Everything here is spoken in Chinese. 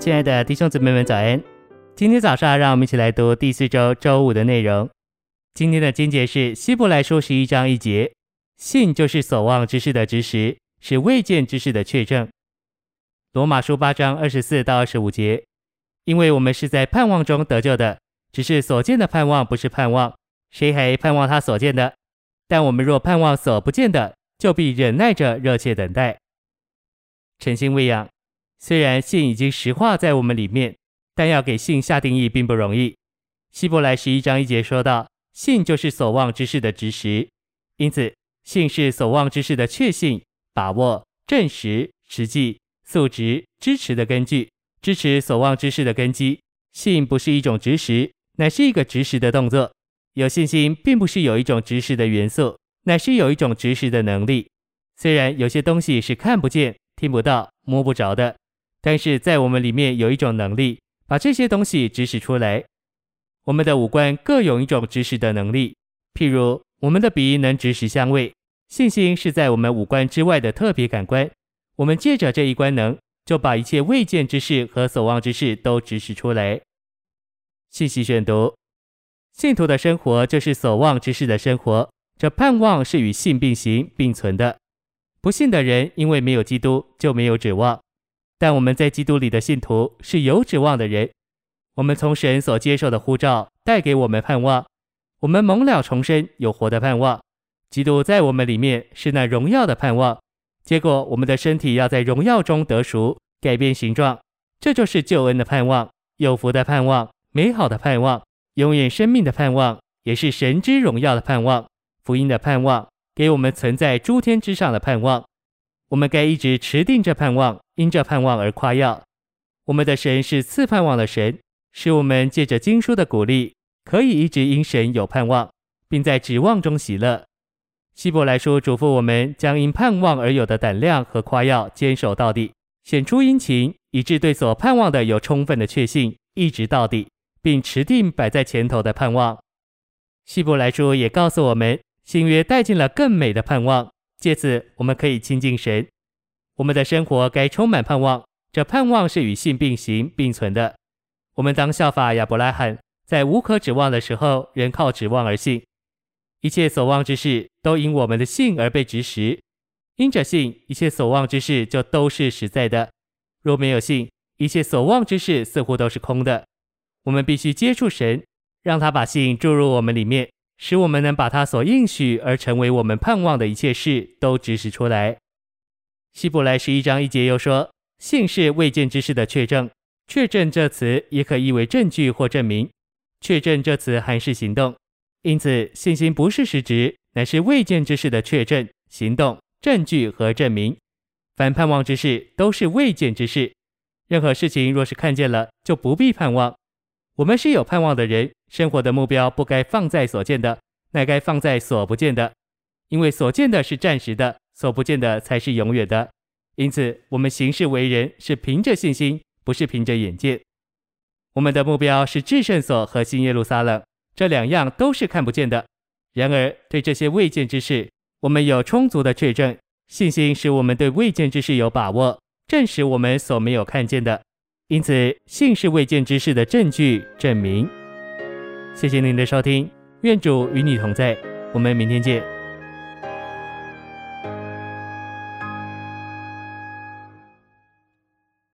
亲爱的弟兄姊妹们，早安！今天早上，让我们一起来读第四周周五的内容。今天的经节是希伯来书十一章一节：“信就是所望之事的执实，是未见之事的确证。”罗马书八章二十四到二十五节：“因为我们是在盼望中得救的，只是所见的盼望不是盼望，谁还盼望他所见的？但我们若盼望所不见的，就必忍耐着热切等待。”诚心喂养。虽然信已经实化在我们里面，但要给信下定义并不容易。希伯来十一章一节说道：“信就是所望之事的执实。”因此，信是所望之事的确信、把握、证实、实际、素质、支持的根据，支持所望之事的根基。信不是一种执实，乃是一个执实的动作。有信心并不是有一种执实的元素，乃是有一种执实的能力。虽然有些东西是看不见、听不到、摸不着的。但是在我们里面有一种能力，把这些东西指使出来。我们的五官各有一种指使的能力，譬如我们的鼻能指使香味。信心是在我们五官之外的特别感官。我们借着这一官能，就把一切未见之事和所望之事都指使出来。信息选读：信徒的生活就是所望之事的生活，这盼望是与信并行并存的。不信的人因为没有基督，就没有指望。但我们在基督里的信徒是有指望的人，我们从神所接受的呼召带给我们盼望，我们蒙了重生，有活的盼望。基督在我们里面是那荣耀的盼望，结果我们的身体要在荣耀中得赎，改变形状，这就是救恩的盼望，有福的盼望，美好的盼望，永远生命的盼望，也是神之荣耀的盼望，福音的盼望，给我们存在诸天之上的盼望。我们该一直持定这盼望，因这盼望而夸耀。我们的神是赐盼望的神，使我们借着经书的鼓励，可以一直因神有盼望，并在指望中喜乐。希伯来书嘱咐我们，将因盼望而有的胆量和夸耀坚守到底，显出殷勤，以致对所盼望的有充分的确信，一直到底，并持定摆在前头的盼望。希伯来书也告诉我们，新约带进了更美的盼望。借此，我们可以亲近神。我们的生活该充满盼望，这盼望是与信并行并存的。我们当效法亚伯拉罕，在无可指望的时候，仍靠指望而信。一切所望之事都因我们的信而被执实。因着信，一切所望之事就都是实在的。若没有信，一切所望之事似乎都是空的。我们必须接触神，让他把信注入我们里面。使我们能把他所应许而成为我们盼望的一切事都指示出来。希伯来十一章一节又说：“信是未见之事的确证。”确证这词也可译为证据或证明。确证这词还是行动，因此信心不是实质，乃是未见之事的确证、行动、证据和证明。凡盼望之事都是未见之事。任何事情若是看见了，就不必盼望。我们是有盼望的人，生活的目标不该放在所见的，乃该放在所不见的，因为所见的是暂时的，所不见的才是永远的。因此，我们行事为人是凭着信心，不是凭着眼见。我们的目标是至圣所和新耶路撒冷，这两样都是看不见的。然而，对这些未见之事，我们有充足的确证，信心使我们对未见之事有把握，证实我们所没有看见的。因此，信是未见之事的证据、证明。谢谢您的收听，愿主与你同在，我们明天见。